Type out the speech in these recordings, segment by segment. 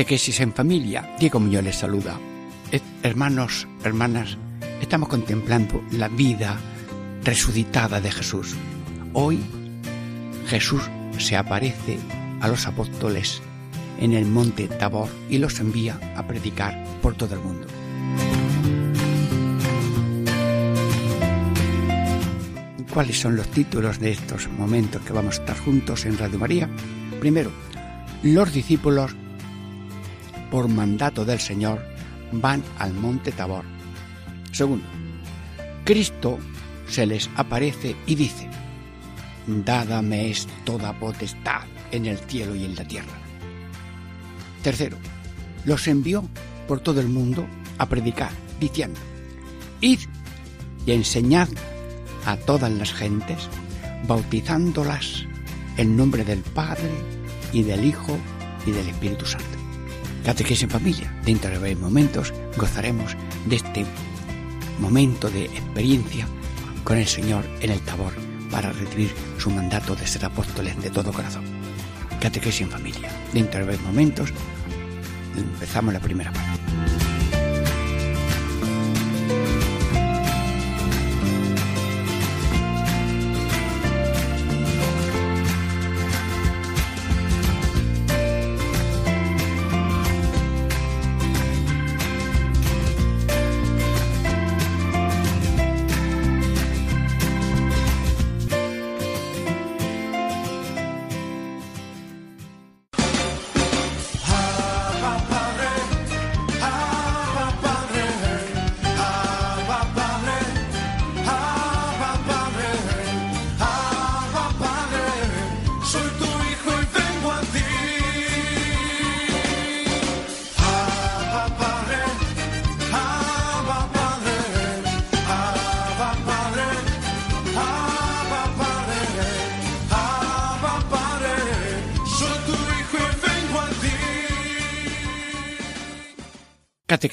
Catequesis en familia. Diego Muñoz les saluda. Hermanos, hermanas, estamos contemplando la vida resucitada de Jesús. Hoy Jesús se aparece a los apóstoles en el monte Tabor y los envía a predicar por todo el mundo. ¿Cuáles son los títulos de estos momentos que vamos a estar juntos en Radio María? Primero, los discípulos por mandato del Señor, van al monte Tabor. Segundo, Cristo se les aparece y dice, Dada me es toda potestad en el cielo y en la tierra. Tercero, los envió por todo el mundo a predicar, diciendo, Id y enseñad a todas las gentes, bautizándolas en nombre del Padre y del Hijo y del Espíritu Santo Catequesis en familia. Dentro de breves momentos gozaremos de este momento de experiencia con el Señor en el Tabor para recibir su mandato de ser apóstoles de todo corazón. Catequesis en familia. Dentro de breves momentos empezamos la primera parte.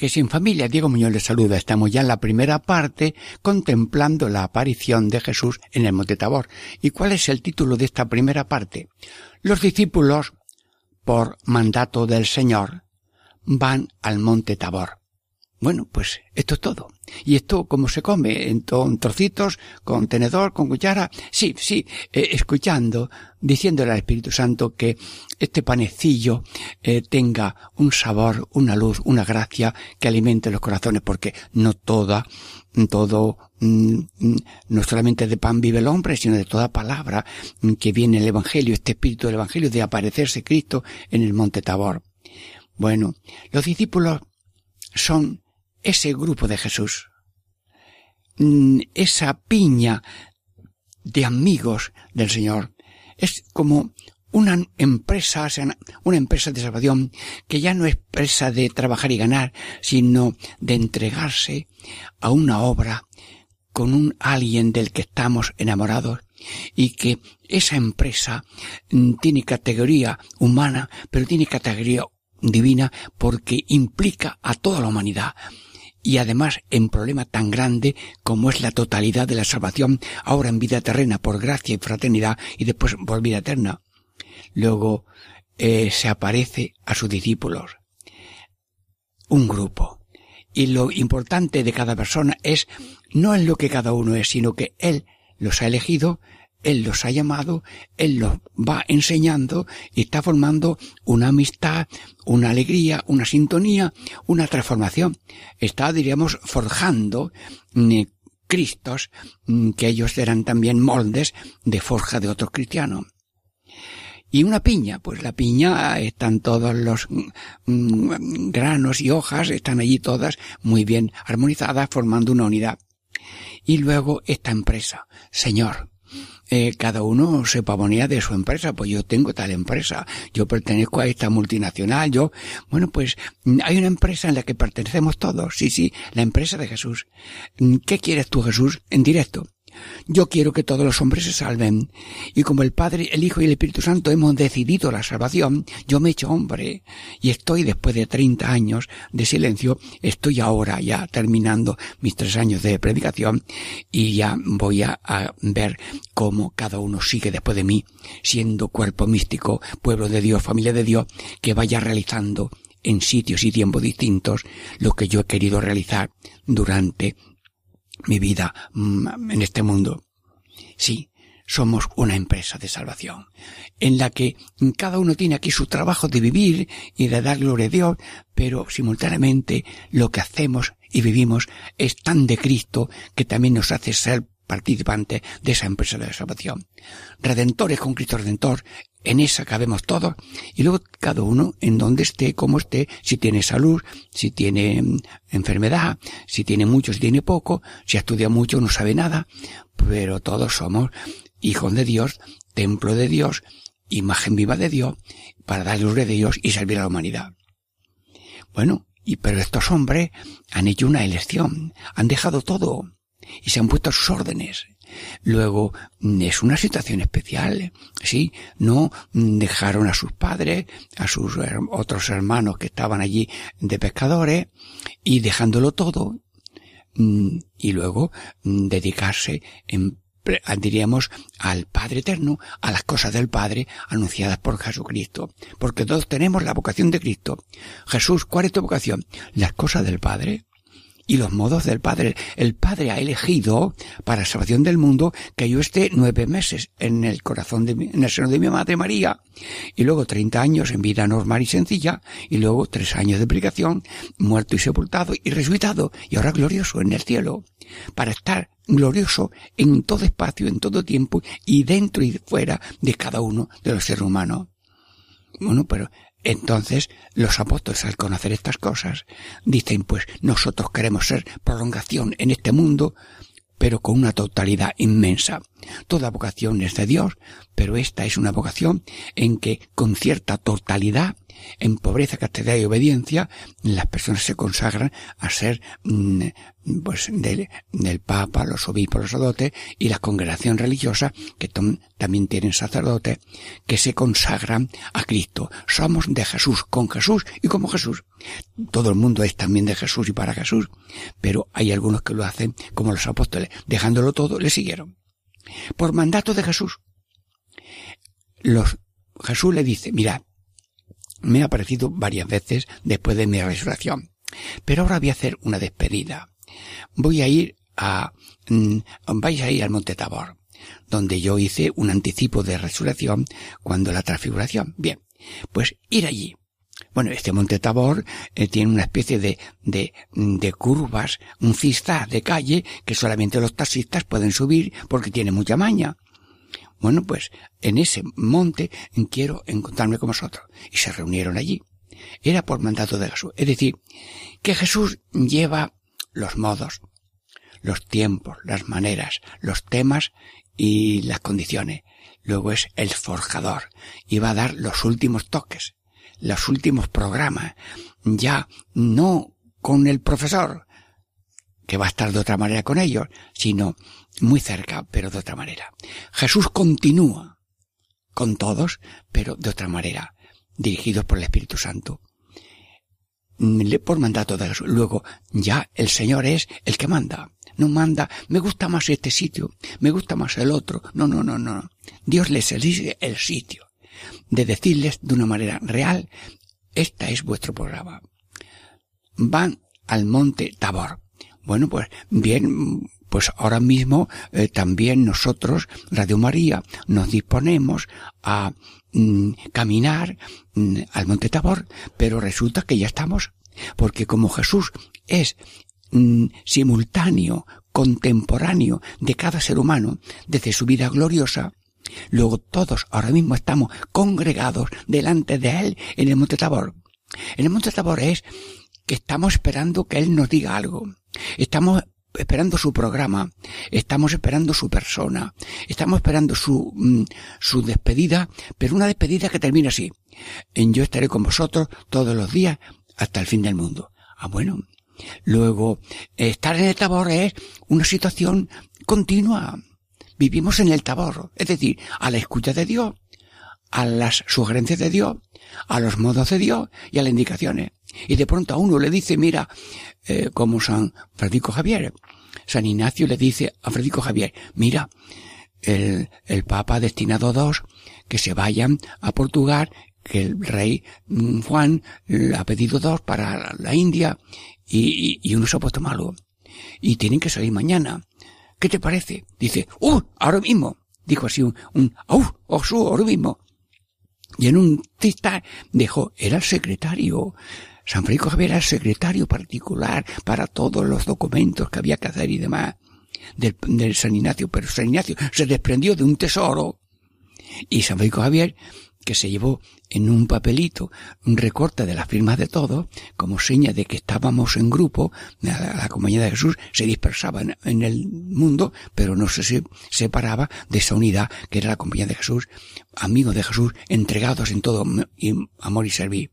Que sin familia, Diego Muñoz les saluda. Estamos ya en la primera parte contemplando la aparición de Jesús en el Monte Tabor. ¿Y cuál es el título de esta primera parte? Los discípulos, por mandato del Señor, van al Monte Tabor. Bueno, pues esto es todo. ¿Y esto cómo se come? ¿En trocitos? ¿Con tenedor? ¿Con cuchara? Sí, sí, eh, escuchando, diciéndole al Espíritu Santo que este panecillo eh, tenga un sabor, una luz, una gracia que alimente los corazones, porque no toda, todo, mm, mm, no solamente de pan vive el hombre, sino de toda palabra que viene el Evangelio, este espíritu del Evangelio de aparecerse Cristo en el monte Tabor. Bueno, los discípulos son ese grupo de Jesús, mm, esa piña de amigos del Señor, es como una empresa, una empresa de salvación que ya no es empresa de trabajar y ganar, sino de entregarse a una obra con un alguien del que estamos enamorados y que esa empresa mm, tiene categoría humana, pero tiene categoría divina porque implica a toda la humanidad y además en problema tan grande como es la totalidad de la salvación, ahora en vida terrena por gracia y fraternidad y después por vida eterna. Luego eh, se aparece a sus discípulos un grupo. Y lo importante de cada persona es no en lo que cada uno es, sino que Él los ha elegido él los ha llamado, Él los va enseñando y está formando una amistad, una alegría, una sintonía, una transformación. Está, diríamos, forjando mm, Cristos, mm, que ellos eran también moldes de forja de otros cristianos. Y una piña, pues la piña están todos los mm, granos y hojas, están allí todas muy bien armonizadas, formando una unidad. Y luego esta empresa, Señor, eh, cada uno se pavonea de su empresa, pues yo tengo tal empresa, yo pertenezco a esta multinacional, yo, bueno, pues hay una empresa en la que pertenecemos todos, sí, sí, la empresa de Jesús. ¿Qué quieres tú, Jesús? En directo. Yo quiero que todos los hombres se salven. Y como el Padre, el Hijo y el Espíritu Santo hemos decidido la salvación, yo me he hecho hombre. Y estoy después de 30 años de silencio, estoy ahora ya terminando mis tres años de predicación y ya voy a, a ver cómo cada uno sigue después de mí, siendo cuerpo místico, pueblo de Dios, familia de Dios, que vaya realizando en sitios y tiempos distintos lo que yo he querido realizar durante mi vida mm, en este mundo. Sí, somos una empresa de salvación, en la que cada uno tiene aquí su trabajo de vivir y de dar gloria a Dios, pero simultáneamente lo que hacemos y vivimos es tan de Cristo que también nos hace ser participantes de esa empresa de salvación. Redentores con Cristo Redentor en esa cabemos todos y luego cada uno en donde esté, como esté, si tiene salud, si tiene mm, enfermedad, si tiene mucho, si tiene poco, si estudia mucho, no sabe nada, pero todos somos hijos de Dios, templo de Dios, imagen viva de Dios, para dar luz de Dios y servir a la humanidad. Bueno, y pero estos hombres han hecho una elección, han dejado todo y se han puesto a sus órdenes Luego, mm, es una situación especial, ¿sí? No mm, dejaron a sus padres, a sus otros hermanos que estaban allí de pescadores, y dejándolo todo, mm, y luego dedicarse en diríamos al Padre Eterno, a las cosas del Padre anunciadas por Jesucristo. Porque todos tenemos la vocación de Cristo. Jesús, ¿cuál es tu vocación? Las cosas del Padre y los modos del Padre. El Padre ha elegido para salvación del mundo que yo esté nueve meses en el corazón de mi, en el seno de mi madre María y luego treinta años en vida normal y sencilla y luego tres años de aplicación, muerto y sepultado y resucitado y ahora glorioso en el cielo para estar glorioso en todo espacio, en todo tiempo y dentro y fuera de cada uno de los seres humanos. Bueno, pero entonces los apóstoles al conocer estas cosas dicen pues nosotros queremos ser prolongación en este mundo pero con una totalidad inmensa. Toda vocación es de Dios, pero esta es una vocación en que con cierta totalidad en pobreza, castidad y obediencia, las personas se consagran a ser, mm, pues, del, Papa, los obispos, los sacerdotes y la congregación religiosa, que también tienen sacerdotes, que se consagran a Cristo. Somos de Jesús, con Jesús y como Jesús. Todo el mundo es también de Jesús y para Jesús, pero hay algunos que lo hacen como los apóstoles, dejándolo todo, le siguieron. Por mandato de Jesús. Los, Jesús le dice, mira, me ha aparecido varias veces después de mi resurrección. Pero ahora voy a hacer una despedida. Voy a ir a, mm, vais a ir al Monte Tabor, donde yo hice un anticipo de resurrección cuando la transfiguración. Bien, pues ir allí. Bueno, este Monte Tabor eh, tiene una especie de, de, de curvas, un cista de calle que solamente los taxistas pueden subir porque tiene mucha maña. Bueno, pues en ese monte quiero encontrarme con vosotros. Y se reunieron allí. Era por mandato de Jesús. Es decir, que Jesús lleva los modos, los tiempos, las maneras, los temas y las condiciones. Luego es el forjador y va a dar los últimos toques, los últimos programas. Ya no con el profesor, que va a estar de otra manera con ellos, sino muy cerca, pero de otra manera. Jesús continúa con todos, pero de otra manera, dirigidos por el Espíritu Santo. Por mandato de Jesús. Luego, ya el Señor es el que manda. No manda, me gusta más este sitio, me gusta más el otro. No, no, no, no. Dios les elige el sitio. De decirles de una manera real, esta es vuestro programa. Van al monte Tabor. Bueno, pues bien, pues ahora mismo eh, también nosotros, Radio María, nos disponemos a mm, caminar mm, al Monte Tabor, pero resulta que ya estamos, porque como Jesús es mm, simultáneo, contemporáneo de cada ser humano desde su vida gloriosa, luego todos ahora mismo estamos congregados delante de Él en el Monte Tabor. En el Monte Tabor es que estamos esperando que Él nos diga algo. Estamos esperando su programa, estamos esperando su persona, estamos esperando su, mm, su despedida, pero una despedida que termina así. En yo estaré con vosotros todos los días hasta el fin del mundo. Ah, bueno. Luego, estar en el tabor es una situación continua. Vivimos en el tabor, es decir, a la escucha de Dios, a las sugerencias de Dios, a los modos de Dios y a las indicaciones. Y de pronto a uno le dice, mira, eh, como San Francisco Javier, San Ignacio le dice a Francisco Javier, mira, el, el Papa ha destinado dos que se vayan a Portugal, que el rey mm, Juan ha pedido dos para la India y, y, uno se ha puesto malo. Y tienen que salir mañana. ¿Qué te parece? Dice, ¡uh! Ahora mismo. Dijo así un, un ¡uh! ahora mismo. Y en un tista dejó, era el secretario. San Francisco Javier era el secretario particular para todos los documentos que había que hacer y demás del, del San Ignacio. Pero San Ignacio se desprendió de un tesoro y San Francisco Javier que se llevó en un papelito un recorte de las firmas de todos, como seña de que estábamos en grupo, la, compañía de Jesús se dispersaba en, el mundo, pero no se separaba de esa unidad que era la compañía de Jesús, amigos de Jesús, entregados en todo amor y servir.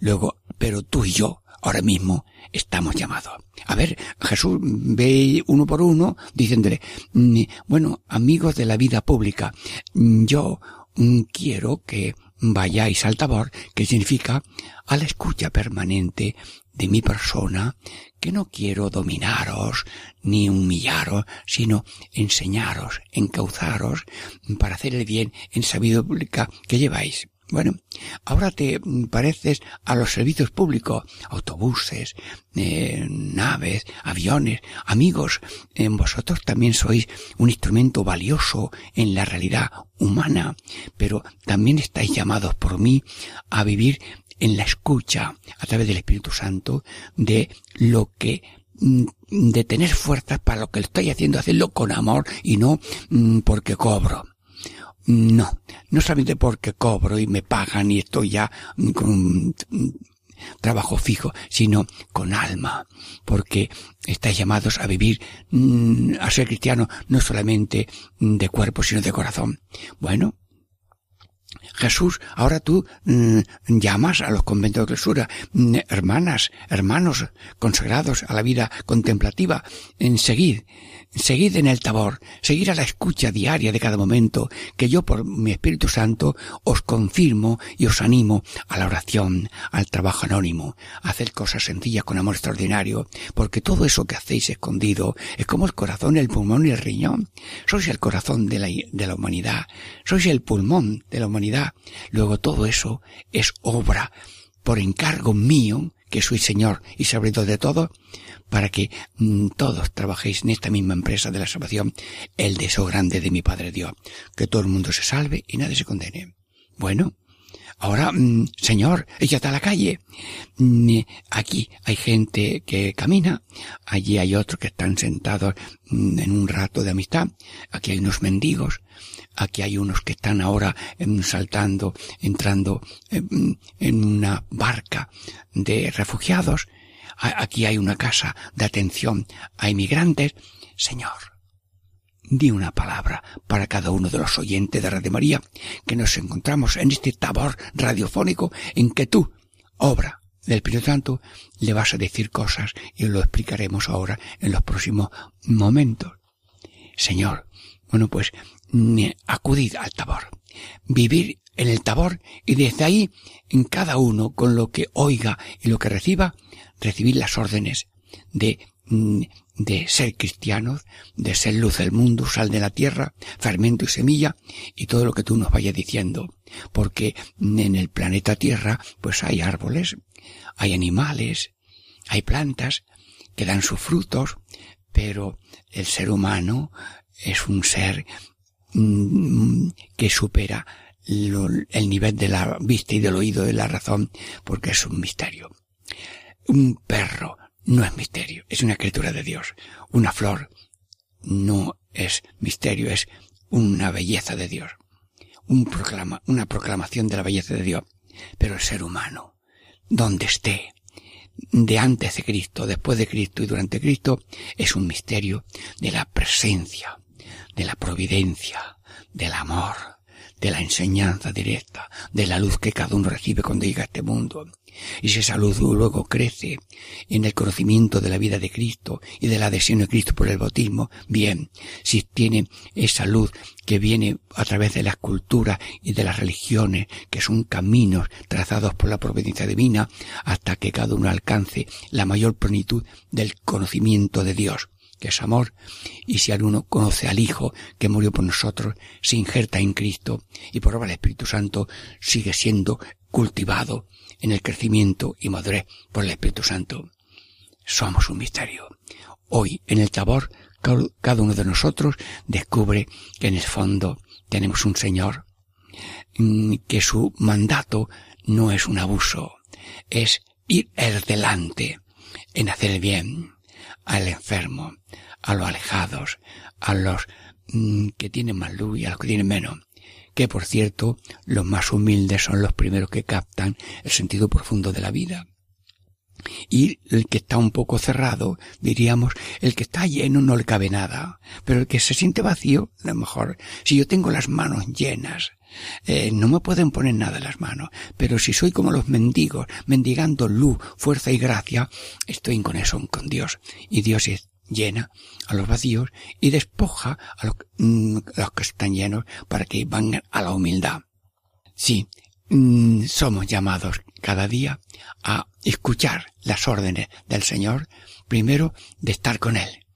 Luego, pero tú y yo, ahora mismo, estamos llamados. A ver, Jesús ve uno por uno, diciéndole, mm, bueno, amigos de la vida pública, yo quiero que vayáis al tabor, que significa a la escucha permanente de mi persona, que no quiero dominaros ni humillaros, sino enseñaros, encauzaros para hacer el bien en sabiduría pública que lleváis. Bueno, ahora te pareces a los servicios públicos, autobuses, eh, naves, aviones, amigos, en vosotros también sois un instrumento valioso en la realidad humana, pero también estáis llamados por mí a vivir en la escucha a través del Espíritu Santo de lo que mm, de tener fuerzas para lo que estoy haciendo, hacerlo con amor y no mm, porque cobro. No, no solamente porque cobro y me pagan y estoy ya con trabajo fijo, sino con alma, porque estáis llamados a vivir, mm, a ser cristiano, no solamente de cuerpo, sino de corazón. Bueno, Jesús, ahora tú mm, llamas a los conventos de clausura, mm, hermanas, hermanos consagrados a la vida contemplativa, en seguir, Seguid en el tabor, seguir a la escucha diaria de cada momento, que yo por mi Espíritu Santo os confirmo y os animo a la oración, al trabajo anónimo, a hacer cosas sencillas con amor extraordinario, porque todo eso que hacéis escondido es como el corazón, el pulmón y el riñón. Sois el corazón de la, de la humanidad, sois el pulmón de la humanidad. Luego todo eso es obra por encargo mío, que soy Señor y todo de todo, para que mm, todos trabajéis en esta misma empresa de la salvación, el deseo grande de mi Padre Dios, que todo el mundo se salve y nadie se condene. Bueno, ahora, mm, Señor, échate a la calle. Mm, aquí hay gente que camina, allí hay otros que están sentados en un rato de amistad, aquí hay unos mendigos, aquí hay unos que están ahora saltando, entrando en una barca de refugiados, aquí hay una casa de atención a inmigrantes. Señor, di una palabra para cada uno de los oyentes de Radio María, que nos encontramos en este tabor radiofónico en que tú, obra del Espíritu Santo, le vas a decir cosas y lo explicaremos ahora en los próximos momentos. Señor, bueno pues, acudid al tabor, vivir en el tabor y desde ahí, en cada uno, con lo que oiga y lo que reciba, recibir las órdenes de, mm, de ser cristianos, de ser luz del mundo, sal de la tierra, fermento y semilla, y todo lo que tú nos vayas diciendo. Porque en el planeta Tierra, pues hay árboles, hay animales, hay plantas que dan sus frutos, pero el ser humano es un ser mm, que supera el nivel de la vista y del oído de la razón, porque es un misterio. Un perro no es misterio, es una criatura de Dios. Una flor no es misterio, es una belleza de Dios. Un proclama, una proclamación de la belleza de Dios. Pero el ser humano, donde esté, de antes de Cristo, después de Cristo y durante Cristo, es un misterio de la presencia, de la providencia, del amor, de la enseñanza directa, de la luz que cada uno recibe cuando llega a este mundo. Y si esa luz luego crece en el conocimiento de la vida de Cristo y de la adhesión de Cristo por el bautismo, bien, si tiene esa luz que viene a través de la escultura y de las religiones, que son caminos trazados por la providencia divina, hasta que cada uno alcance la mayor plenitud del conocimiento de Dios que es amor, y si alguno conoce al Hijo que murió por nosotros, se injerta en Cristo y por obra del Espíritu Santo sigue siendo cultivado en el crecimiento y madurez por el Espíritu Santo. Somos un misterio. Hoy, en el Tabor, cada uno de nosotros descubre que en el fondo tenemos un Señor, mm, que su mandato no es un abuso, es ir el delante en hacer el bien, al enfermo, a los alejados, a los mm, que tienen más luz y a los que tienen menos. Que por cierto, los más humildes son los primeros que captan el sentido profundo de la vida. Y el que está un poco cerrado, diríamos, el que está lleno no le cabe nada. Pero el que se siente vacío, a lo mejor, si yo tengo las manos llenas, eh, no me pueden poner nada en las manos, pero si soy como los mendigos, mendigando luz, fuerza y gracia, estoy en conexión con Dios. Y Dios es, llena a los vacíos y despoja a los, mm, que están llenos para que van a la humildad. Sí, mm, somos llamados cada día a escuchar las órdenes del Señor, primero de estar con Él,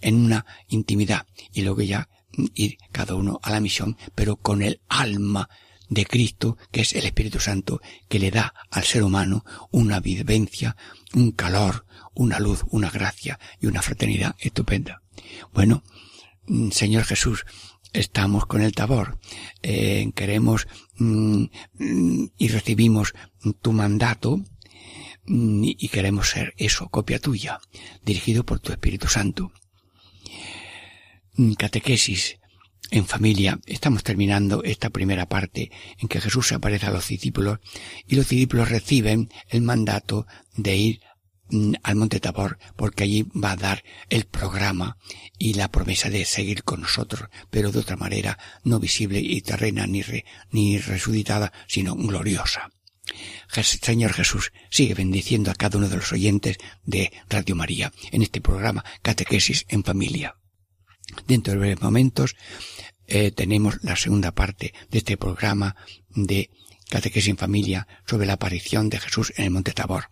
en una intimidad, y luego ya ir cada uno a la misión, pero con el alma de Cristo, que es el Espíritu Santo, que le da al ser humano una vivencia, un calor, una luz, una gracia y una fraternidad estupenda. Bueno, mm, Señor Jesús, estamos con el tabor, eh, queremos mm, mm, y recibimos tu mandato y queremos ser eso, copia tuya, dirigido por tu Espíritu Santo. Catequesis en familia. Estamos terminando esta primera parte en que Jesús se aparece a los discípulos y los discípulos reciben el mandato de ir mm, al Monte Tabor porque allí va a dar el programa y la promesa de seguir con nosotros, pero de otra manera no visible y terrena ni, ni resucitada, sino gloriosa. Señor Jesús, sigue bendiciendo a cada uno de los oyentes de Radio María en este programa Catequesis en Familia. Dentro de breves momentos eh, tenemos la segunda parte de este programa de Catequesis en Familia sobre la aparición de Jesús en el Monte Tabor.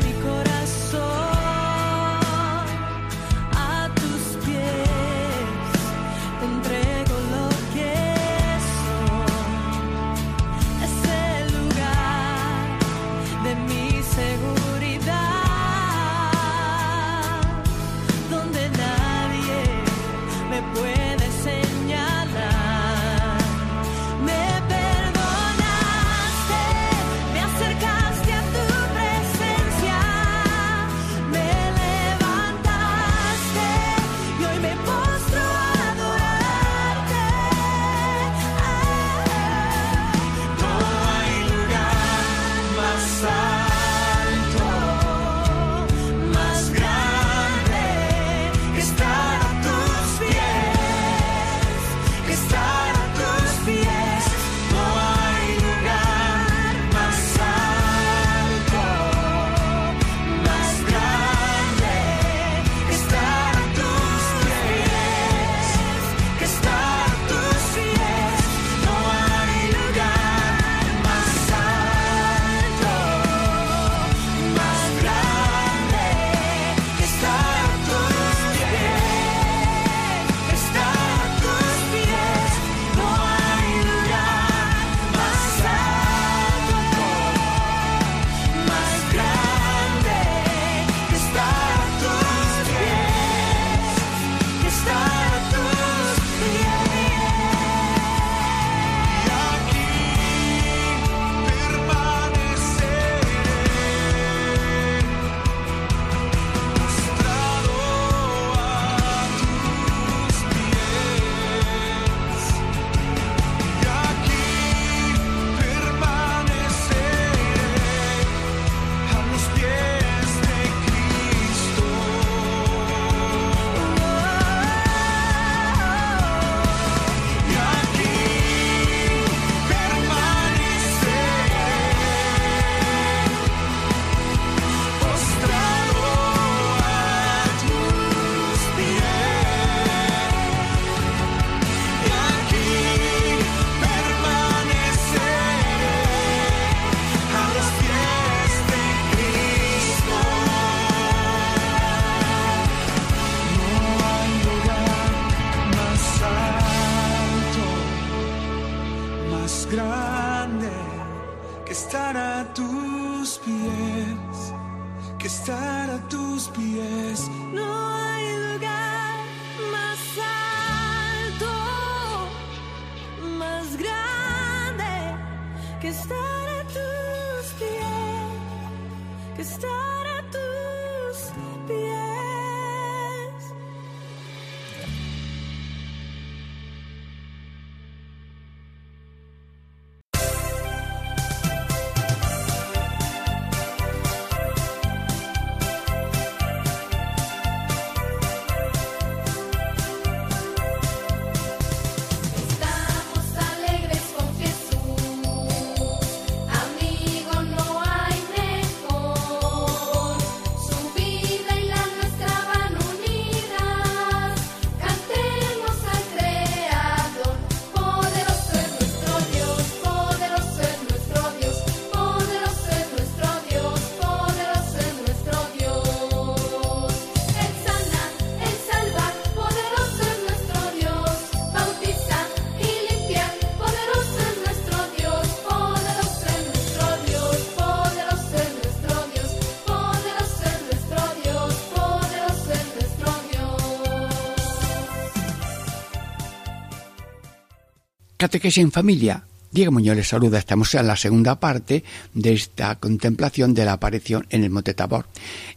Catequesis en familia. Diego Muñoz les saluda. Estamos en la segunda parte de esta contemplación de la aparición en el Monte Tabor.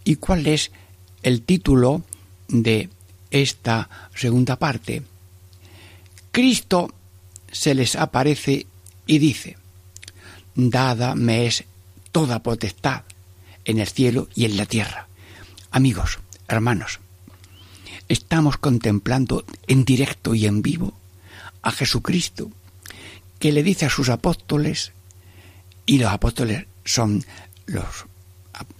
¿Y cuál es el título de esta segunda parte? Cristo se les aparece y dice, Dada me es toda potestad en el cielo y en la tierra. Amigos, hermanos, estamos contemplando en directo y en vivo a Jesucristo, que le dice a sus apóstoles, y los apóstoles son los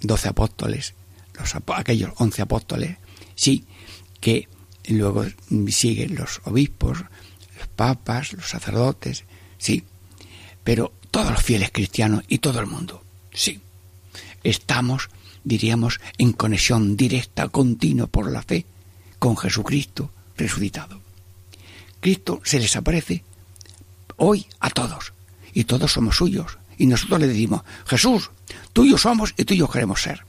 doce apóstoles, los, aquellos once apóstoles, sí, que luego siguen los obispos, los papas, los sacerdotes, sí, pero todos los fieles cristianos y todo el mundo, sí. Estamos, diríamos, en conexión directa, continua por la fe con Jesucristo resucitado. Cristo se les aparece hoy a todos y todos somos suyos y nosotros le decimos, Jesús, tuyos somos y tuyos queremos ser.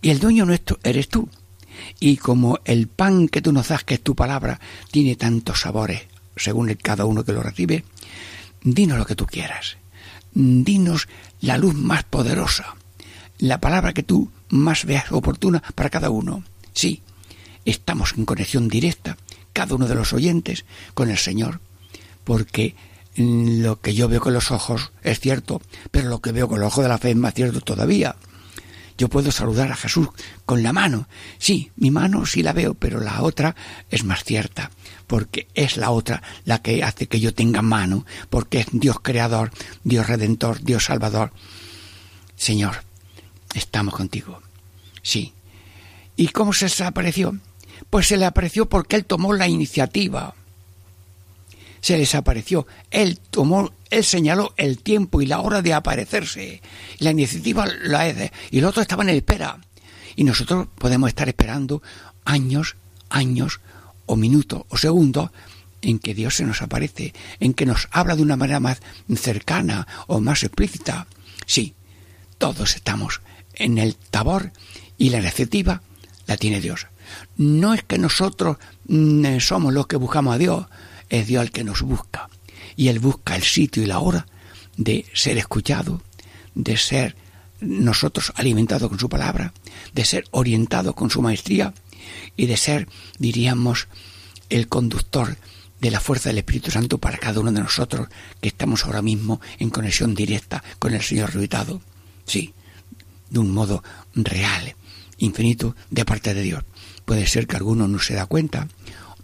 Y el dueño nuestro eres tú. Y como el pan que tú nos das, que es tu palabra, tiene tantos sabores, según el cada uno que lo recibe, dinos lo que tú quieras. Dinos la luz más poderosa, la palabra que tú más veas oportuna para cada uno. Sí, estamos en conexión directa cada uno de los oyentes con el Señor, porque lo que yo veo con los ojos es cierto, pero lo que veo con el ojo de la fe es más cierto todavía. Yo puedo saludar a Jesús con la mano. Sí, mi mano sí la veo, pero la otra es más cierta, porque es la otra la que hace que yo tenga mano, porque es Dios creador, Dios redentor, Dios salvador. Señor, estamos contigo. Sí. ¿Y cómo se desapareció? Pues se le apareció porque él tomó la iniciativa. Se les apareció. Él tomó, él señaló el tiempo y la hora de aparecerse. La iniciativa la es y los otros estaban en espera. Y nosotros podemos estar esperando años, años, o minutos, o segundos, en que Dios se nos aparece, en que nos habla de una manera más cercana o más explícita. Sí, todos estamos en el tabor y la iniciativa la tiene Dios no es que nosotros mm, somos los que buscamos a Dios, es Dios el que nos busca. Y Él busca el sitio y la hora de ser escuchado, de ser nosotros alimentados con su palabra, de ser orientados con su maestría y de ser, diríamos, el conductor de la fuerza del Espíritu Santo para cada uno de nosotros que estamos ahora mismo en conexión directa con el Señor resucitado. Sí, de un modo real, infinito, de parte de Dios. Puede ser que alguno no se da cuenta,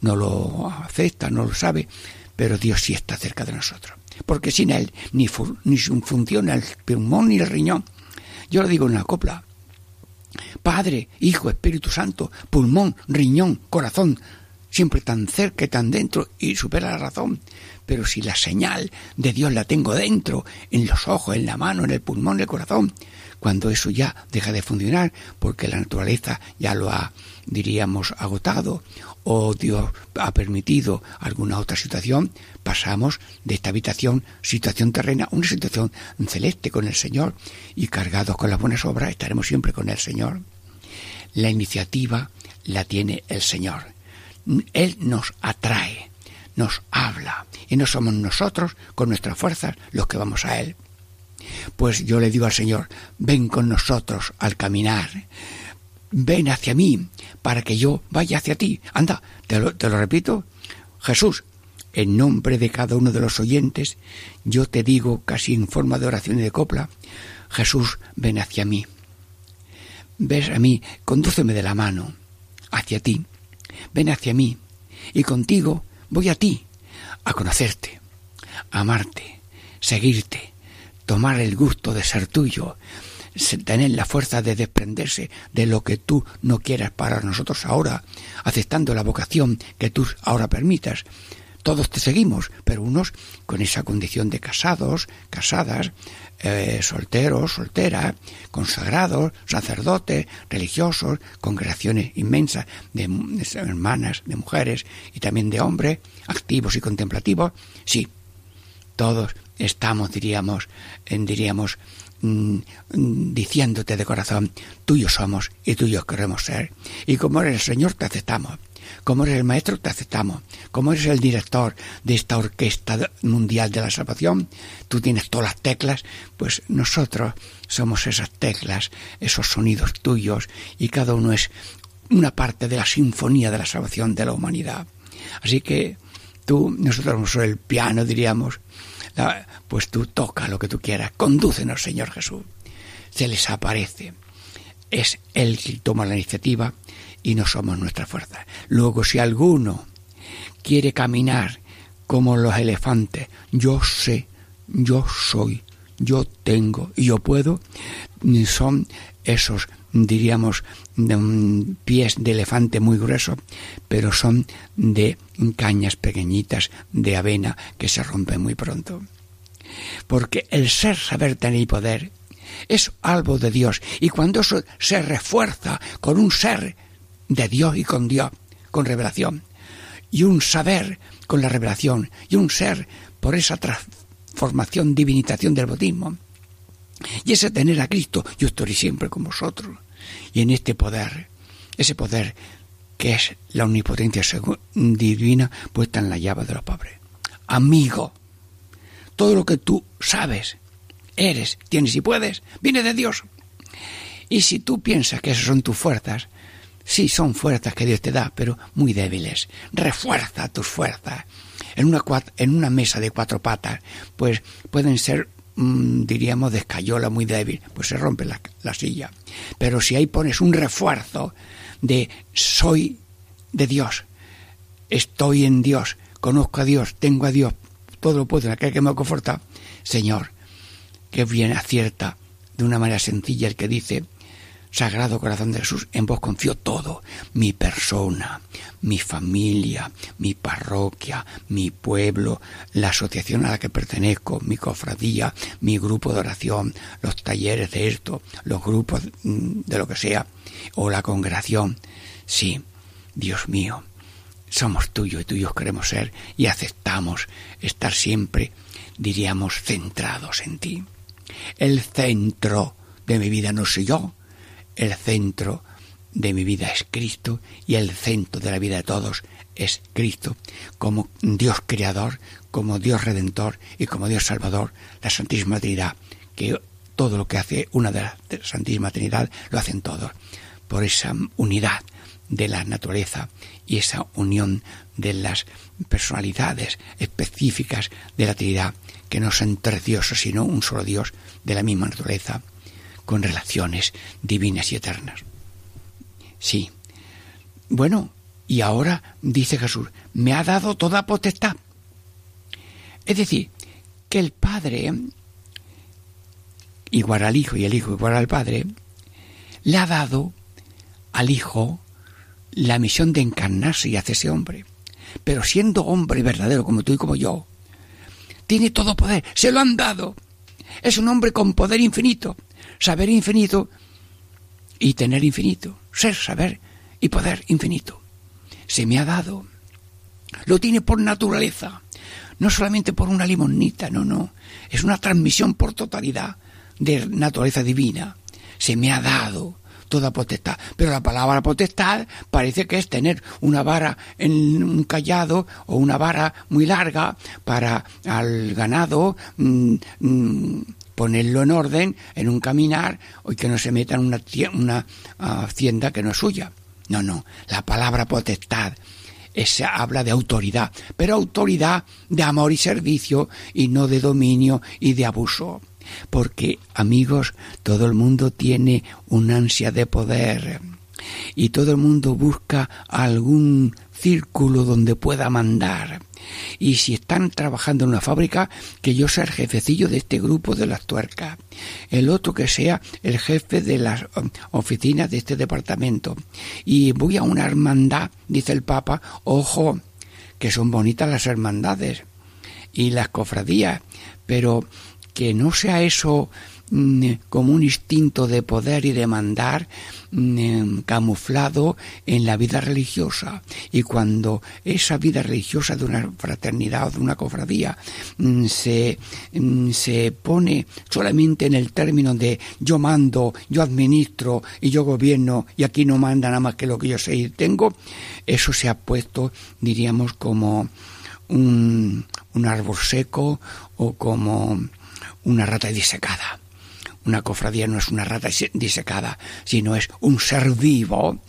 no lo acepta, no lo sabe, pero Dios sí está cerca de nosotros. Porque sin Él ni, ni funciona el pulmón ni el riñón. Yo lo digo en la copla. Padre, Hijo, Espíritu Santo, pulmón, riñón, corazón, siempre tan cerca y tan dentro y supera la razón. Pero si la señal de Dios la tengo dentro, en los ojos, en la mano, en el pulmón, en el corazón, cuando eso ya deja de funcionar porque la naturaleza ya lo ha, diríamos, agotado o Dios ha permitido alguna otra situación, pasamos de esta habitación, situación terrena, a una situación celeste con el Señor y cargados con las buenas obras estaremos siempre con el Señor. La iniciativa la tiene el Señor. Él nos atrae, nos habla y no somos nosotros con nuestras fuerzas los que vamos a Él. Pues yo le digo al Señor, ven con nosotros al caminar, ven hacia mí para que yo vaya hacia ti. Anda, te lo, repito, Jesús, en nombre de cada uno de los oyentes, yo te digo casi en forma de oración y de copla, Jesús, ven hacia mí. Ves a mí, condúceme de la mano hacia ti. Ven hacia mí y contigo voy a ti, a conocerte, a amarte, seguirte, tomar el gusto de ser tuyo, tener la fuerza de desprenderse de lo que tú no quieras para nosotros ahora, aceptando la vocación que tú ahora permitas. Todos te seguimos, pero unos con esa condición de casados, casadas, eh, solteros, solteras, consagrados, sacerdotes, religiosos, congregaciones inmensas de, de hermanas, de mujeres y también de hombres, activos y contemplativos. Sí, todos estamos, diríamos, diríamos, mm, diciéndote de corazón, tuyos somos y tuyos queremos ser. Y como eres el Señor, te aceptamos. Como eres el maestro, te aceptamos. Como eres el director de esta orquesta mundial de la salvación, tú tienes todas las teclas, pues nosotros somos esas teclas, esos sonidos tuyos, y cada uno es una parte de la sinfonía de la salvación de la humanidad. Así que tú, nosotros somos el piano, diríamos, pues tú toca lo que tú quieras, condúcenos, Señor Jesús. Se les aparece. Es Él quien toma la iniciativa y no somos nuestra fuerza. Luego, si alguno quiere caminar como los elefantes, yo sé, yo soy, yo tengo y yo puedo, son esos, diríamos, pies de elefante muy gruesos, pero son de cañas pequeñitas de avena que se rompen muy pronto. Porque el ser, saber, tener y poder es algo de Dios. Y cuando eso se refuerza con un ser de Dios y con Dios, con revelación, y un saber con la revelación, y un ser por esa transformación, divinización del bautismo, y ese tener a Cristo, yo estoy siempre con vosotros. Y en este poder, ese poder que es la omnipotencia divina puesta en la llave de los pobres. Amigo, todo lo que tú sabes, eres, tienes y puedes, viene de Dios. Y si tú piensas que esas son tus fuerzas, sí son fuerzas que Dios te da, pero muy débiles. Refuerza tus fuerzas. En una, mesa de cuatro patas, pues pueden ser mmm, diríamos, de escayola muy débil, pues se rompe la silla. Pero si ahí pones un refuerzo de soy de Dios, estoy en Dios, conozco a Dios, tengo a Dios, todo lo puedo en aquel que me conforta, Señor, que bien acierta de una manera sencilla el que dice, Sagrado Corazón de Jesús, en vos confío todo, mi persona, mi familia, mi parroquia, mi pueblo, la asociación a la que pertenezco, mi cofradía, mi grupo de oración, los talleres de esto, los grupos mm, de lo que sea, o la congregación. Sí, Dios mío, somos tuyos y tuyos queremos ser y aceptamos estar siempre, diríamos, centrados en ti. El centro de mi vida no soy yo, el centro de mi vida es Cristo y el centro de la vida de todos es Cristo, como Dios creador, como Dios redentor y como Dios salvador, la Santísima Trinidad, que todo lo que hace una de la Santísima Trinidad lo hacen todos, por esa unidad de la naturaleza y esa unión de las personalidades específicas de la Trinidad, que no son tres dioses, sino un solo Dios de la misma naturaleza con relaciones divinas y eternas. Sí. Bueno, y ahora dice Jesús, me ha dado toda potestad. Es decir, que el Padre, igual al Hijo y el Hijo igual al Padre, le ha dado al Hijo la misión de encarnarse y hacerse hombre. Pero siendo hombre verdadero como tú y como yo, tiene todo poder, se lo han dado. Es un hombre con poder infinito, saber infinito y tener infinito, ser, saber y poder infinito. Se me ha dado. Lo tiene por naturaleza, no solamente por una limonita, no, no. Es una transmisión por totalidad de naturaleza divina. Se me ha dado toda potestad. Pero la palabra potestad parece que es tener una vara en un callado o una vara muy larga para al ganado mm, mm, ponerlo en orden en un caminar y que no se meta en una, una uh, hacienda que no es suya. No, no, la palabra potestad es, habla de autoridad, pero autoridad de amor y servicio y no de dominio y de abuso porque, amigos, todo el mundo tiene un ansia de poder y todo el mundo busca algún círculo donde pueda mandar. Y si están trabajando en una fábrica, que yo sea el jefecillo de este grupo de las tuercas. El otro que sea el jefe de las um, oficinas de este departamento. Y voy a una hermandad, dice el Papa, ojo, que son bonitas las hermandades y las cofradías, pero que no sea eso mm, como un instinto de poder y de mandar mm, em, camuflado en la vida religiosa. Y cuando esa vida religiosa de una fraternidad o de una cofradía mm, se, se pone solamente en el término de yo mando, yo administro y yo gobierno y aquí no manda nada más que lo que yo sé y tengo, eso se ha puesto, diríamos, como un, un árbol seco o como una rata disecada. Una cofradía no es una rata disecada, sino es un ser vivo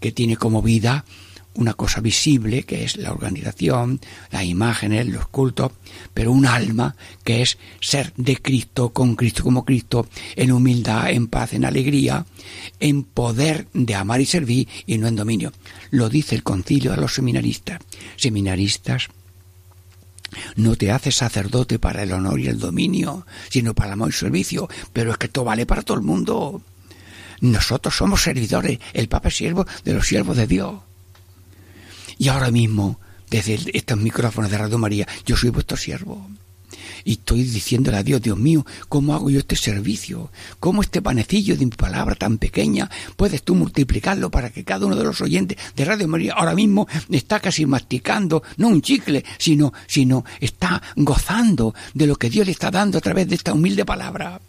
que tiene como vida una cosa visible, que es la organización, las imágenes, los cultos, pero un alma que es ser de Cristo, con Cristo como Cristo, en humildad, en paz, en alegría, en poder de amar y servir y no en dominio. Lo dice el concilio a los seminaristas. Seminaristas, no te haces sacerdote para el honor y el dominio, sino para el amor y servicio. Pero es que esto vale para todo el mundo. Nosotros somos servidores, el Papa es siervo de los siervos de Dios. Y ahora mismo, desde estos micrófonos de Radio María, yo soy vuestro siervo y estoy diciéndole a Dios, Dios mío, ¿cómo hago yo este servicio? ¿Cómo este panecillo de mi palabra tan pequeña puedes tú multiplicarlo para que cada uno de los oyentes de Radio María ahora mismo está casi masticando, no un chicle, sino, sino está gozando de lo que Dios le está dando a través de esta humilde palabra?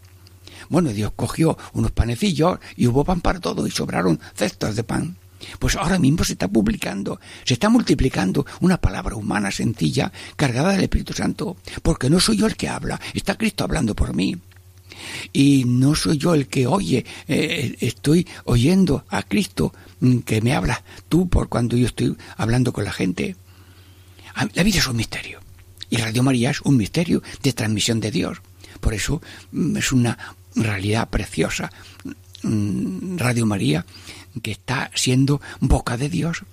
Bueno, Dios cogió unos panecillos y hubo pan para todo y sobraron cestas de pan. Pues ahora mismo se está publicando, se está multiplicando una palabra humana sencilla, cargada del Espíritu Santo, porque no soy yo el que habla, está Cristo hablando por mí. Y no soy yo el que oye, eh, estoy oyendo a Cristo mm, que me habla tú por cuando yo estoy hablando con la gente. La vida es un misterio. Y Radio María es un misterio de transmisión de Dios. Por eso mm, es una realidad preciosa. Mm, Radio María que está siendo boca de Dios,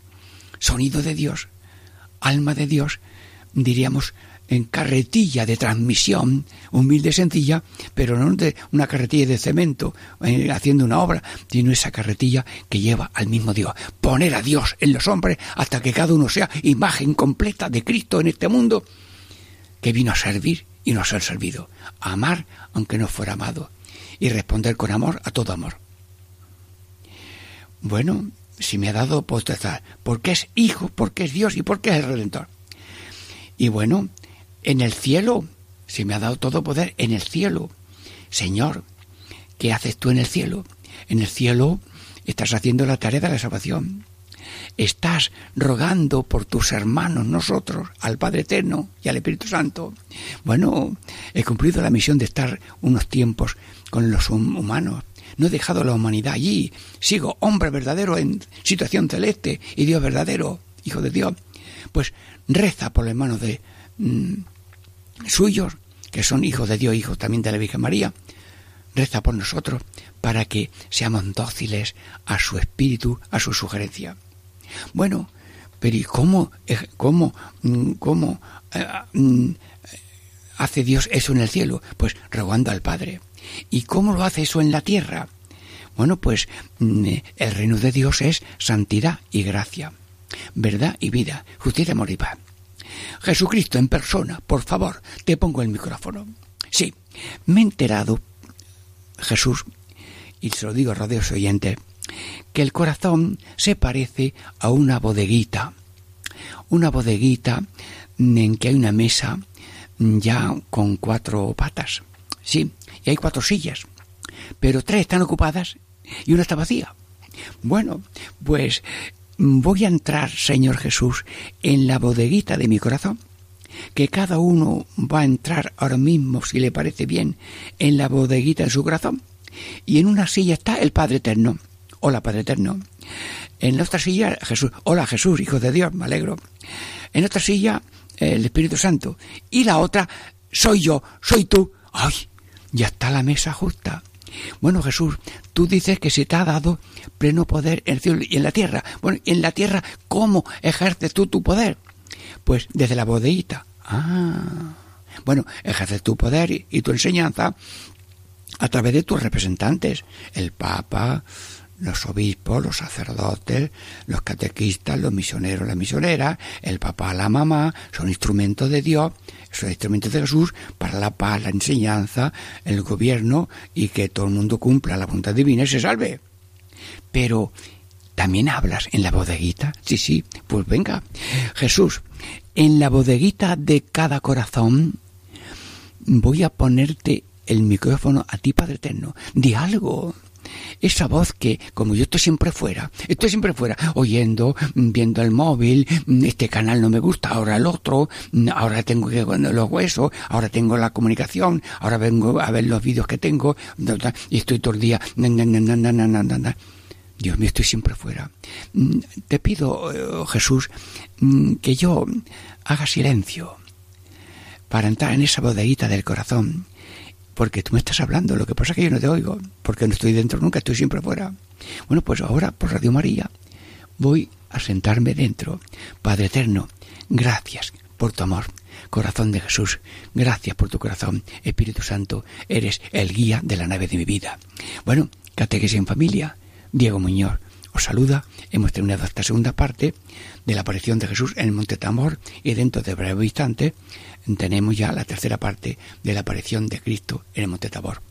sonido de Dios, alma de Dios, diríamos en carretilla de transmisión, humilde, sencilla, pero no de una carretilla de cemento eh, haciendo una obra, sino esa carretilla que lleva al mismo Dios. Poner a Dios en los hombres hasta que cada uno sea imagen completa de Cristo en este mundo, que vino a servir y no a ser servido, a amar aunque no fuera amado, y responder con amor a todo amor. Bueno, si me ha dado potestad, porque es hijo, porque es Dios y porque es el Redentor. Y bueno, en el cielo, si me ha dado todo poder, en el cielo. Señor, ¿qué haces tú en el cielo? En el cielo estás haciendo la tarea de la salvación. Estás rogando por tus hermanos, nosotros, al Padre Eterno y al Espíritu Santo. Bueno, he cumplido la misión de estar unos tiempos con los humanos, no he dejado la humanidad allí, sigo hombre verdadero en situación celeste y Dios verdadero, hijo de Dios. Pues reza por los hermanos de mm, suyos, que son hijos de Dios, hijos también de la Virgen María. Reza por nosotros para que seamos dóciles a su espíritu, a su sugerencia. Bueno, pero ¿y cómo, eh, cómo, mm, cómo eh, mm, hace Dios eso en el cielo? Pues rogando al Padre. ¿Y cómo lo hace eso en la tierra? Bueno, pues mm, el reino de Dios es santidad y gracia, verdad y vida, justicia, amor y paz. Jesucristo en persona, por favor, te pongo el micrófono. Sí, me he enterado, Jesús, y se lo digo a radios oyentes, que el corazón se parece a una bodeguita. Una bodeguita en que hay una mesa ya con cuatro patas. Sí, y hay cuatro sillas. Pero tres están ocupadas y una está vacía. Bueno, pues voy a entrar, Señor Jesús, en la bodeguita de mi corazón, que cada uno va a entrar ahora mismo, si le parece bien, en la bodeguita de su corazón. Y en una silla está el Padre Eterno. Hola, Padre Eterno. En la otra silla, Jesús. Hola, Jesús, Hijo de Dios, me alegro. En otra silla, el Espíritu Santo. Y la otra, soy yo, soy tú. ¡Ay! Ya está la mesa justa. Bueno, Jesús, tú dices que se te ha dado pleno poder en el cielo y en la tierra. Bueno, en la tierra, ¿cómo ejerces tú tu poder? Pues desde la bodeguita. Ah. Bueno, ejerces tu poder y, y tu enseñanza a través de tus representantes, el Papa, los obispos, los sacerdotes, los catequistas, los misioneros, las misioneras, el papá, la mamá, son instrumentos de Dios, son instrumentos de Jesús para la paz, la enseñanza, el gobierno y que todo el mundo cumpla la voluntad divina y se salve. Pero, ¿también hablas en la bodeguita? Sí, sí, pues venga. Jesús, en la bodeguita de cada corazón voy a ponerte el micrófono a ti, Padre Eterno. Di algo esa voz que, como yo estoy siempre fuera, estoy siempre fuera, oyendo, viendo el móvil, este canal no me gusta, ahora el otro, ahora tengo que los huesos, ahora tengo la comunicación, ahora vengo a ver los vídeos que tengo, y estoy todo el día, Dios mío, estoy siempre fuera. Te pido, eh, Jesús, que yo haga silencio para entrar en esa bodeguita del corazón porque tú me estás hablando, lo que pasa es que yo no te oigo, porque no estoy dentro nunca, estoy siempre fuera. Bueno, pues ahora por Radio María voy a sentarme dentro. Padre Eterno, gracias por tu amor. Corazón de Jesús, gracias por tu corazón. Espíritu Santo, eres el guía de la nave de mi vida. Bueno, catequesis en familia, Diego Muñoz os saluda. Hemos terminado esta segunda parte de la aparición de Jesús en el Monte Tamor y dentro de breve instante tenemos ya la tercera parte de la aparición de Cristo en el Monte Tabor.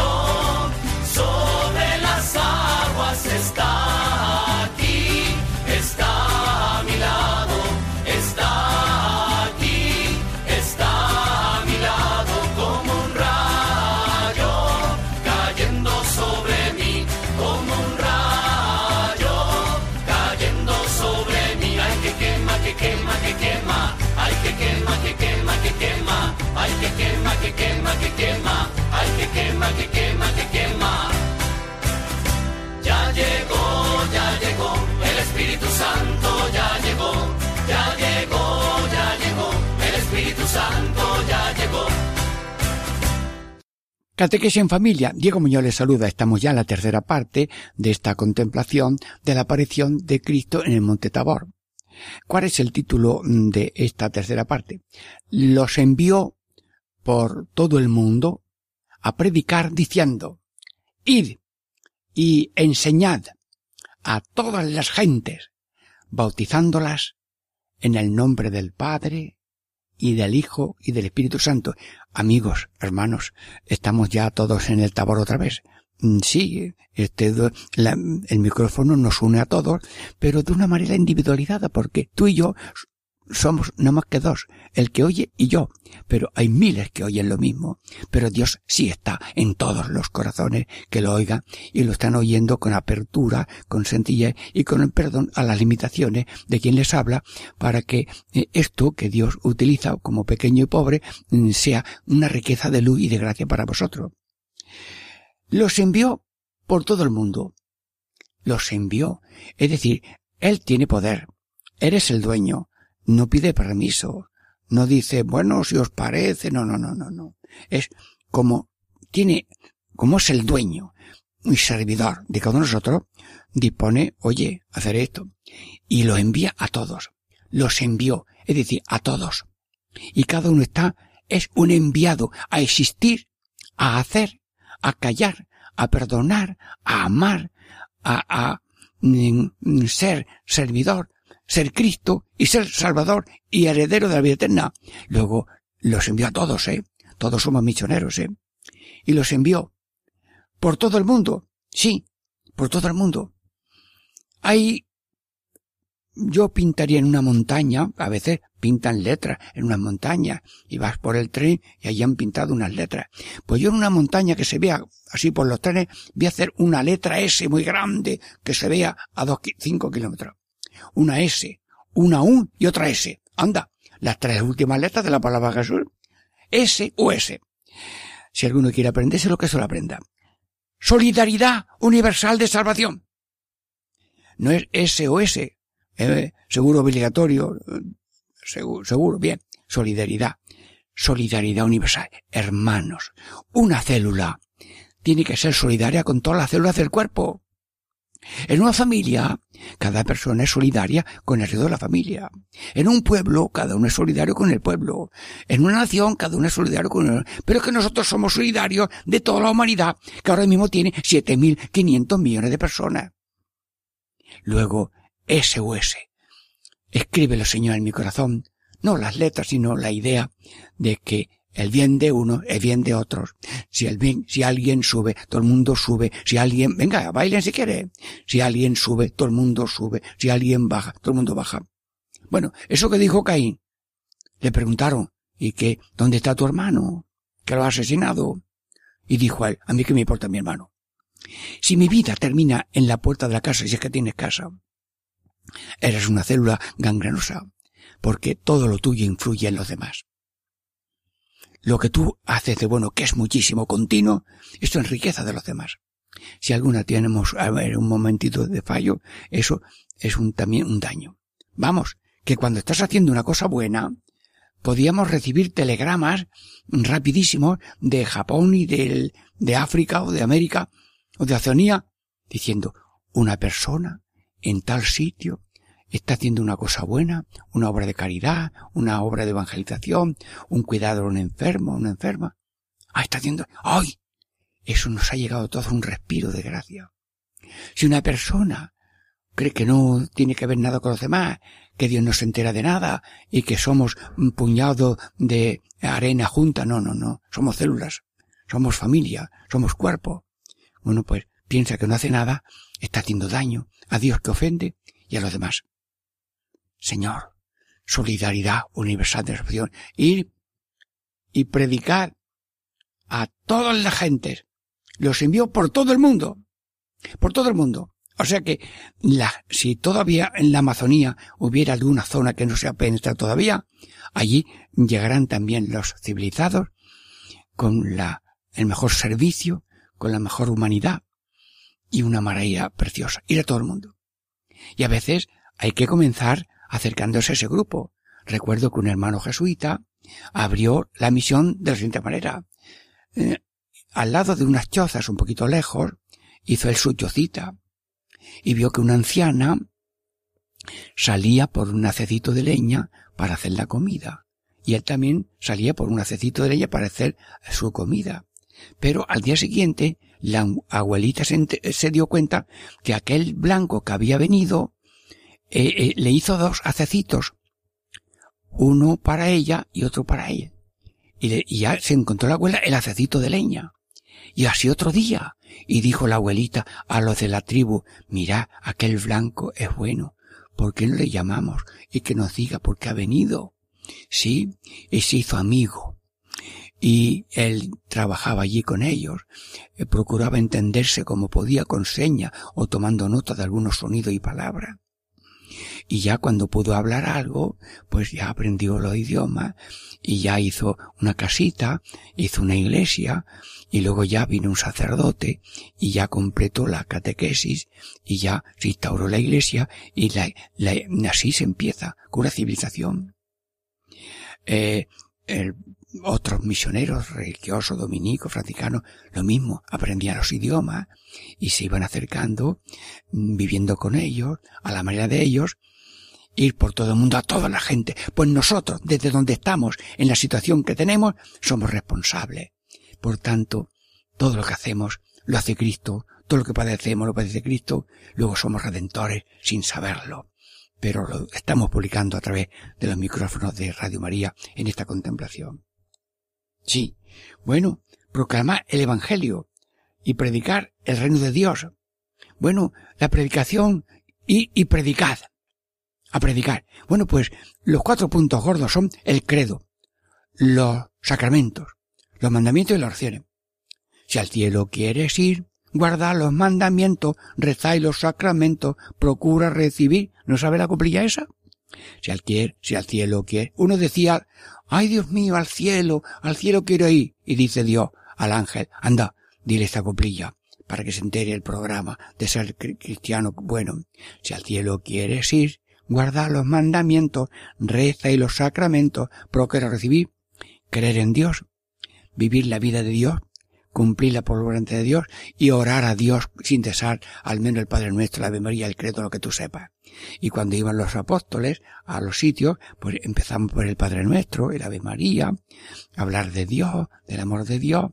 Catequesis en familia. Diego Muñoz les saluda. Estamos ya en la tercera parte de esta contemplación de la aparición de Cristo en el Monte Tabor. ¿Cuál es el título de esta tercera parte? Los envió por todo el mundo a predicar diciendo, id y enseñad a todas las gentes, bautizándolas en el nombre del Padre y del Hijo y del Espíritu Santo. Amigos, hermanos, estamos ya todos en el tabor otra vez. Mm, Sí, este, la- el micrófono nos une a todos, pero de una manera individualizada, porque tú y yo somos no más que dos, el que oye y yo, pero hay miles que oyen lo mismo, pero Dios sí está en todos los corazones que lo oigan y lo están oyendo con apertura, con sencillez y con el perdón a las limitaciones de quien les habla para que eh, esto que Dios utiliza como pequeño y pobre mm, sea una riqueza de luz y de gracia para vosotros. Los envió por todo el mundo. Los envió. Es decir, Él tiene poder. Eres el dueño. No pide permiso. No dice, bueno, si os parece. No, no, no, no, no. Es como tiene, como es el dueño y servidor de cada uno de nosotros, dispone, oye, hacer esto. Y lo envía a todos. Los envió. Es decir, a todos. Y cada uno está, es un enviado a existir, a hacer, a callar, a perdonar, a amar, a, a mm, ser servidor, ser Cristo y ser Salvador y heredero de la vida eterna. Luego los envió a todos, ¿eh? Todos somos misioneros, ¿eh? Y los envió por todo el mundo. Sí, por todo el mundo. Hay yo pintaría en una montaña, a veces pintan letras en una montaña, y vas por el tren y allí han pintado unas letras. Pues yo en una montaña que se vea así por los trenes, voy a hacer una letra S muy grande que se vea a dos, cinco kilómetros. Una S, una U y otra S. Anda, las tres últimas letras de la palabra Jesús. S o S. Si alguno quiere aprenderse lo que se lo aprenda. Solidaridad universal de salvación. No es S o S, eh, seguro obligatorio, seguro, seguro, bien, solidaridad, solidaridad universal, hermanos, una célula tiene que ser solidaria con todas las células del cuerpo. En una familia, cada persona es solidaria con el resto de la familia. En un pueblo, cada uno es solidario con el pueblo. En una nación, cada uno es solidario con el... Pero es que nosotros somos solidarios de toda la humanidad, que ahora mismo tiene 7.500 millones de personas. Luego, SOS. Escríbelo, Señor, en mi corazón. No las letras, sino la idea de que el bien de uno es bien de otros. Si el bien, si alguien sube, todo el mundo sube. Si alguien, venga, bailen si quiere. Si alguien sube, todo el mundo sube. Si alguien baja, todo el mundo baja. Bueno, eso que dijo Caín. Le preguntaron, ¿y qué? ¿Dónde está tu hermano? Que lo ha asesinado. Y dijo él, a mí que me importa mi hermano. Si mi vida termina en la puerta de la casa, si es que tienes casa, Eres una célula gangrenosa, porque todo lo tuyo influye en los demás. Lo que tú haces de bueno, que es muchísimo continuo, esto enriquece de los demás. Si alguna tenemos a ver, un momentito de fallo, eso es un, también un daño. Vamos, que cuando estás haciendo una cosa buena, podíamos recibir telegramas rapidísimos de Japón y de, de África o de América o de Oceanía diciendo una persona en tal sitio está haciendo una cosa buena, una obra de caridad, una obra de evangelización, un cuidado a un enfermo, una enferma. Ah, está haciendo, ¡ay! Eso nos ha llegado todo un respiro de gracia. Si una persona cree que no tiene que ver nada con los demás, que Dios no se entera de nada y que somos un puñado de arena junta, no, no, no, somos células, somos familia, somos cuerpo. Bueno, pues piensa que no hace nada, está haciendo daño a Dios que ofende y a los demás. Señor, solidaridad universal de salvación. Ir y predicar a todas las gentes. Los envió por todo el mundo. Por todo el mundo. O sea que la, si todavía en la Amazonía hubiera alguna zona que no se penetrado todavía, allí llegarán también los civilizados con la, el mejor servicio, con la mejor humanidad, y una maravilla preciosa. Ir a todo el mundo. Y a veces hay que comenzar acercándose a ese grupo. Recuerdo que un hermano jesuita abrió la misión de la siguiente manera. Eh, al lado de unas chozas un poquito lejos, hizo el su chocita y vio que una anciana salía por un acecito de leña para hacer la comida. Y él también salía por un acecito de leña para hacer su comida. Pero al día siguiente la abuelita se, dio cuenta que aquel blanco que había venido eh, eh, le hizo dos acecitos, uno para ella y otro para él. Y, ya se encontró la abuela el acecito de leña. Y así otro día. Y dijo la abuelita a los de la tribu, mira, aquel blanco es bueno. ¿Por qué no le llamamos? Y que nos diga por qué ha venido. Sí, y se hizo amigo y él trabajaba allí con ellos, eh, procuraba entenderse como podía con seña o tomando nota de algunos sonidos y palabras. Y ya cuando pudo hablar algo, pues ya aprendió los idiomas y ya hizo una casita, hizo una iglesia y luego ya vino un sacerdote y ya completó la catequesis y ya se instauró la iglesia y la, la- así se empieza con una civilización. Eh, otros misioneros religiosos, dominicos, franciscanos, lo mismo, aprendían los idiomas y se iban acercando, mm, viviendo con ellos, a la manera de ellos, ir por todo el mundo a toda la gente. Pues nosotros, desde donde estamos, en la situación que tenemos, somos responsables. Por tanto, todo lo que hacemos lo hace Cristo, todo lo que padecemos lo padece Cristo, luego somos redentores sin saberlo. Pero lo estamos publicando a través de los micrófonos de Radio María en esta contemplación. Sí. Bueno, proclamar el Evangelio y predicar el reino de Dios. Bueno, la predicación y, predicad. A predicar. Bueno, pues los cuatro puntos gordos son el credo, los sacramentos, los mandamientos y las oraciones. Si al cielo quieres ir, guarda los mandamientos, reza y los sacramentos, procura recibir. ¿No sabe la coplilla esa? Si al, quier, si al cielo quiere. Uno decía, ay Dios mío, al cielo, al cielo quiero ir. Y dice Dios al ángel, anda, dile esta coplilla, para que se entere el programa de ser cri- cristiano bueno. Si al cielo quieres ir, guarda los mandamientos, reza y los sacramentos, procura recibir, creer en Dios, vivir la vida de Dios, cumplir la voluntad de Dios y orar a Dios sin cesar, al menos el Padre Nuestro, la Ave María, el credo, lo que tú sepas. Y cuando iban los apóstoles a los sitios, pues empezamos por el Padre Nuestro, el Ave María, hablar de Dios, del amor de Dios,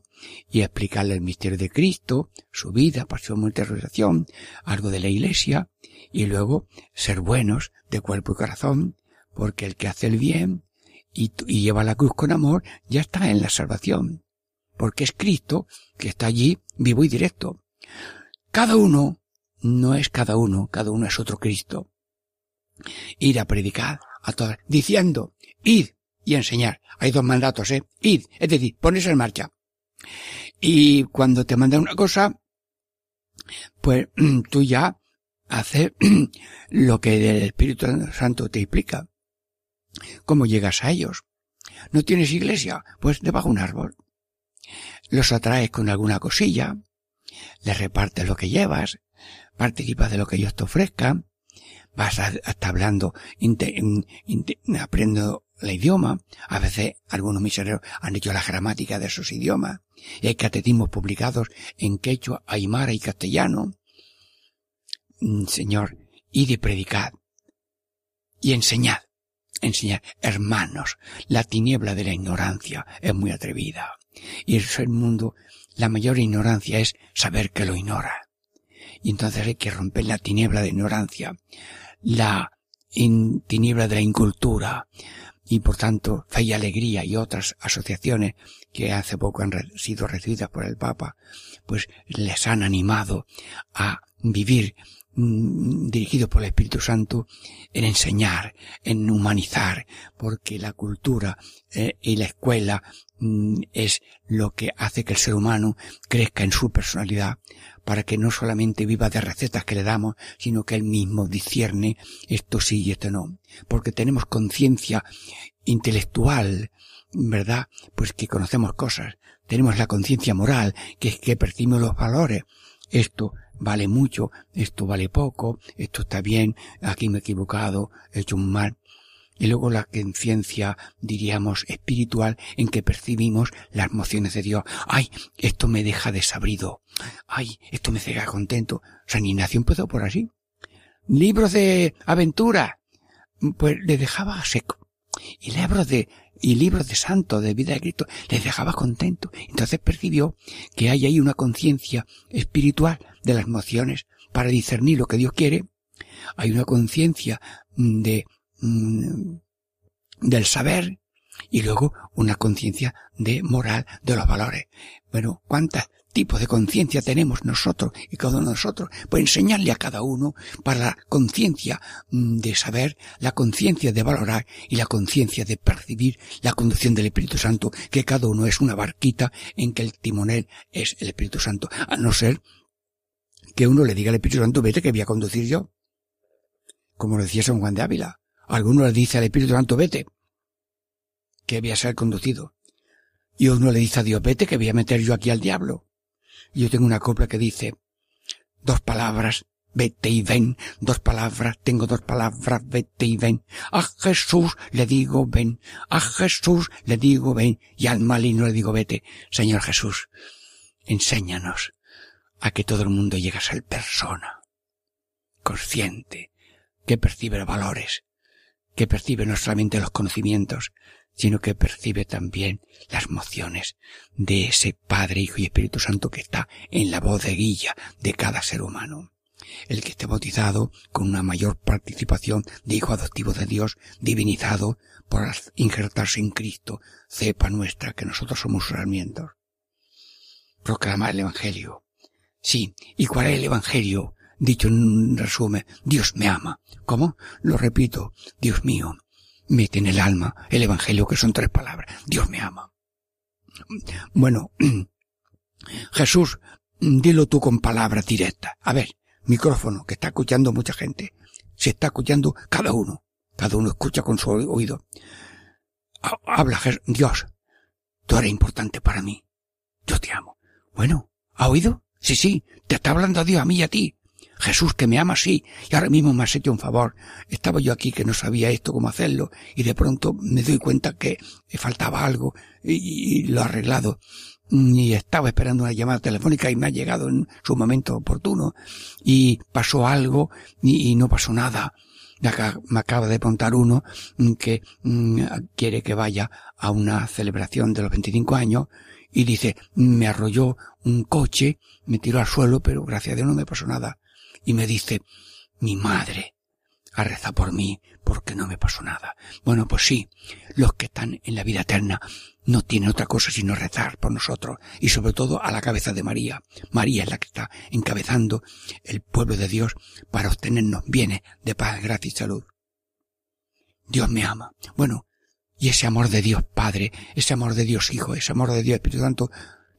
y explicarle el misterio de Cristo, su vida, pasión, muerte resurrección, algo de la Iglesia, y luego ser buenos de cuerpo y corazón, porque el que hace el bien y, y lleva la cruz con amor, ya está en la salvación, porque es Cristo que está allí vivo y directo. Cada uno no es cada uno, cada uno es otro Cristo. Ir a predicar a todas, diciendo, id y enseñar. Hay dos mandatos, ¿eh? Id, es decir, pones en marcha. Y cuando te mandan una cosa, pues tú ya haces lo que el Espíritu Santo te explica. ¿Cómo llegas a ellos? ¿No tienes iglesia? Pues debajo de un árbol. Los atraes con alguna cosilla, les repartes lo que llevas, participas de lo que ellos te ofrezcan, vas hasta hablando, aprendo el idioma. A veces algunos misioneros han hecho la gramática de esos idiomas. Y hay catecismos publicados en quechua, aymara y castellano. Mm, Señor, y de predicad y enseñad. Enseñad, hermanos, la tiniebla de la ignorancia es muy atrevida. Y eso el mundo, la mayor ignorancia es saber que lo ignora. Y entonces hay que romper la tiniebla de ignorancia, la in- tiniebla de la incultura, y por tanto Fe y Alegría y otras asociaciones que hace poco han sido recibidas por el Papa, pues les han animado a vivir mm, dirigidos por el Espíritu Santo en enseñar, en humanizar, porque la cultura eh, y la escuela mm, es lo que hace que el ser humano crezca en su personalidad, para que no solamente viva de recetas que le damos, sino que él mismo discierne esto sí y esto no, porque tenemos conciencia intelectual, ¿verdad? Pues que conocemos cosas, tenemos la conciencia moral, que es que percibimos los valores, esto vale mucho, esto vale poco, esto está bien, aquí me he equivocado, he hecho un mal. Y luego la conciencia, diríamos, espiritual, en que percibimos las emociones de Dios. Ay, esto me deja desabrido. Ay, esto me deja contento. San Ignacio empezó por así. Libros de aventura, pues le dejaba seco. Y libros de, y libros de santo, de vida de Cristo, le dejaba contento. Entonces percibió que hay ahí una conciencia espiritual de las emociones para discernir lo que Dios quiere. Hay una conciencia mm, de, mm, del saber y luego una conciencia de moral de los valores. Bueno, ¿cuántos tipos de conciencia tenemos nosotros y cada uno de nosotros? Pues enseñarle a cada uno para la conciencia mm, de saber, la conciencia de valorar y la conciencia de percibir la conducción del Espíritu Santo, que cada uno es una barquita en que el timonel es el Espíritu Santo, a no ser que uno le diga al Espíritu Santo, vete que voy a conducir yo. como lo decía San Juan de Ávila. Alguno le dice al Espíritu Santo, vete, que voy a ser conducido. Y uno le dice a Dios, vete, que voy a meter yo aquí al diablo. Y yo tengo una copla que dice, dos palabras, vete y ven, dos palabras, tengo dos palabras, vete y ven. A Jesús le digo ven, a Jesús le digo ven, y al maligno le digo vete. Señor Jesús, enséñanos a que todo el mundo llegue a ser persona, consciente, que percibe valores, que percibe no solamente los conocimientos, sino que percibe también las emociones de ese Padre, Hijo y Espíritu Santo que está en la voz de cada ser humano. El que esté bautizado con una mayor participación de Hijo adoptivo de Dios, divinizado por injertarse en Cristo, cepa nuestra que nosotros somos sus herramientas. Proclamar el Evangelio. Sí, ¿y cuál es el Evangelio? Dicho en un resumen, Dios me ama. ¿Cómo? Lo repito, Dios mío, mete en el alma el Evangelio que son tres palabras. Dios me ama. Bueno, Jesús, dilo tú con palabras directas. A ver, micrófono, que está escuchando mucha gente. Se está escuchando cada uno. Cada uno escucha con su oído. Habla, Dios. Tú eres importante para mí. Yo te amo. Bueno, ¿ha oído? Sí, sí, te está hablando Dios a mí y a ti. Jesús que me ama sí, y ahora mismo me has hecho un favor. Estaba yo aquí que no sabía esto cómo hacerlo, y de pronto me doy cuenta que faltaba algo, y, lo he arreglado. Y estaba esperando una llamada telefónica y me ha llegado en su momento oportuno, y pasó algo, y, no pasó nada. Me acaba de contar uno que mm, quiere que vaya a una celebración de los 25 años, y dice, me arrolló un coche, me tiró al suelo, pero gracias a Dios no me pasó nada y me dice, mi madre ha rezado por mí porque no me pasó nada. Bueno, pues sí, los que están en la vida eterna no tienen otra cosa sino rezar por nosotros y sobre todo a la cabeza de María. María es la que está encabezando el pueblo de Dios para obtenernos bienes de paz, gracia y salud. Dios me ama. Bueno, y ese amor de Dios Padre, ese amor de Dios Hijo, ese amor de Dios Espíritu Santo,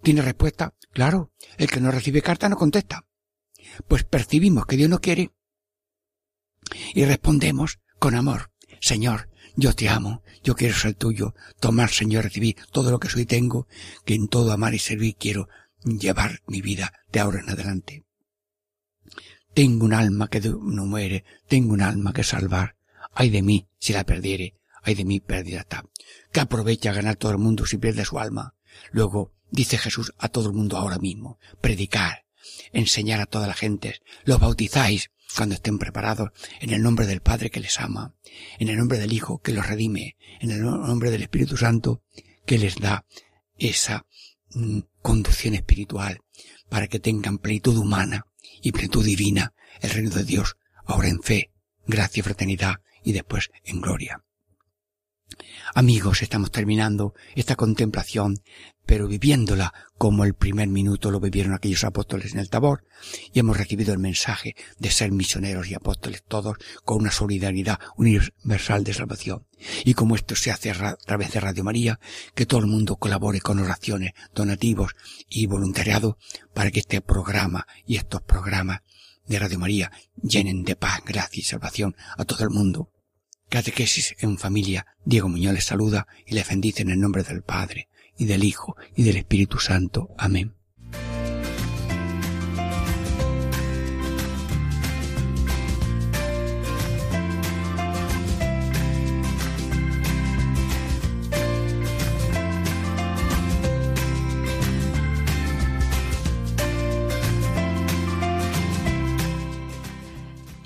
¿tiene respuesta? Claro, el que no recibe carta no contesta pues percibimos que Dios no quiere y respondemos con amor. Señor, yo te amo, yo quiero ser tuyo, tomar, Señor, recibir todo lo que soy y tengo, que en todo amar y servir quiero llevar mi vida de ahora en adelante. Tengo un alma que no muere, tengo un alma que salvar. Ay de mí si la perdiere, ay de mí pérdida está. Que aprovecha ganar todo el mundo si pierde su alma. Luego, dice Jesús a todo el mundo ahora mismo, predicar, enseñar a toda la gente, los bautizáis cuando estén preparados en el nombre del Padre que les ama, en el nombre del Hijo que los redime, en el nombre del Espíritu Santo que les da esa mm, conducción espiritual para que tengan plenitud humana y plenitud divina el reino de Dios, ahora en fe, gracia y fraternidad y después en gloria. Amigos, estamos terminando esta contemplación, pero viviéndola como el primer minuto lo vivieron aquellos apóstoles en el Tabor, y hemos recibido el mensaje de ser misioneros y apóstoles todos con una solidaridad universal de salvación. Y como esto se hace a través de Radio María, que todo el mundo colabore con oraciones, donativos y voluntariado para que este programa y estos programas de Radio María llenen de paz, gracia y salvación a todo el mundo Catequesis en familia. Diego Muñoz les saluda y les bendice en el nombre del Padre, y del Hijo, y del Espíritu Santo. Amén.